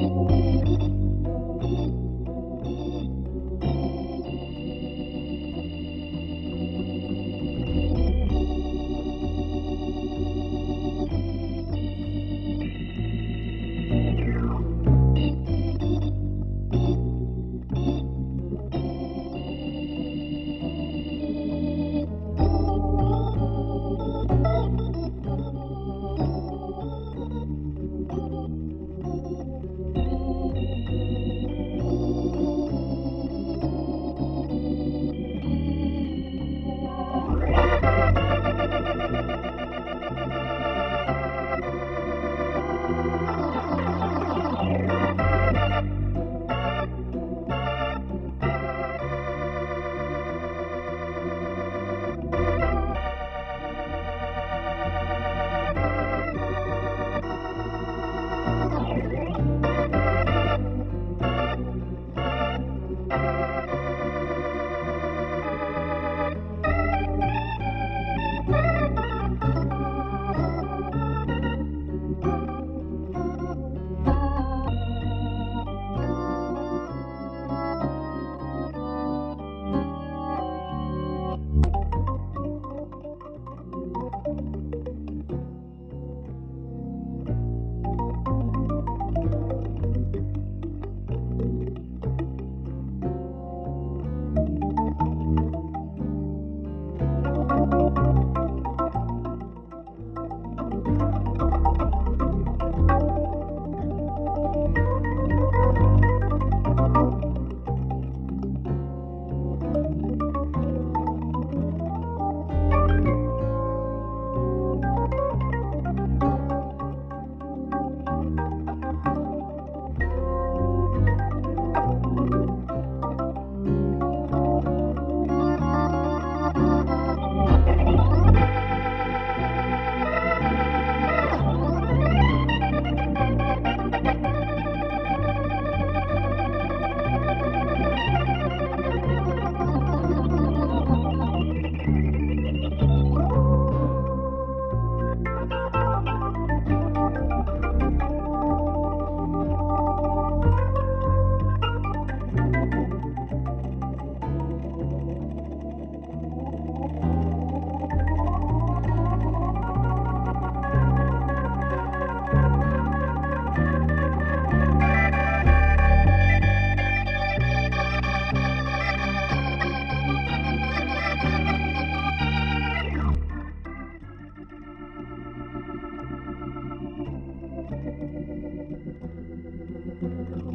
Thank you. Thank you.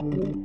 you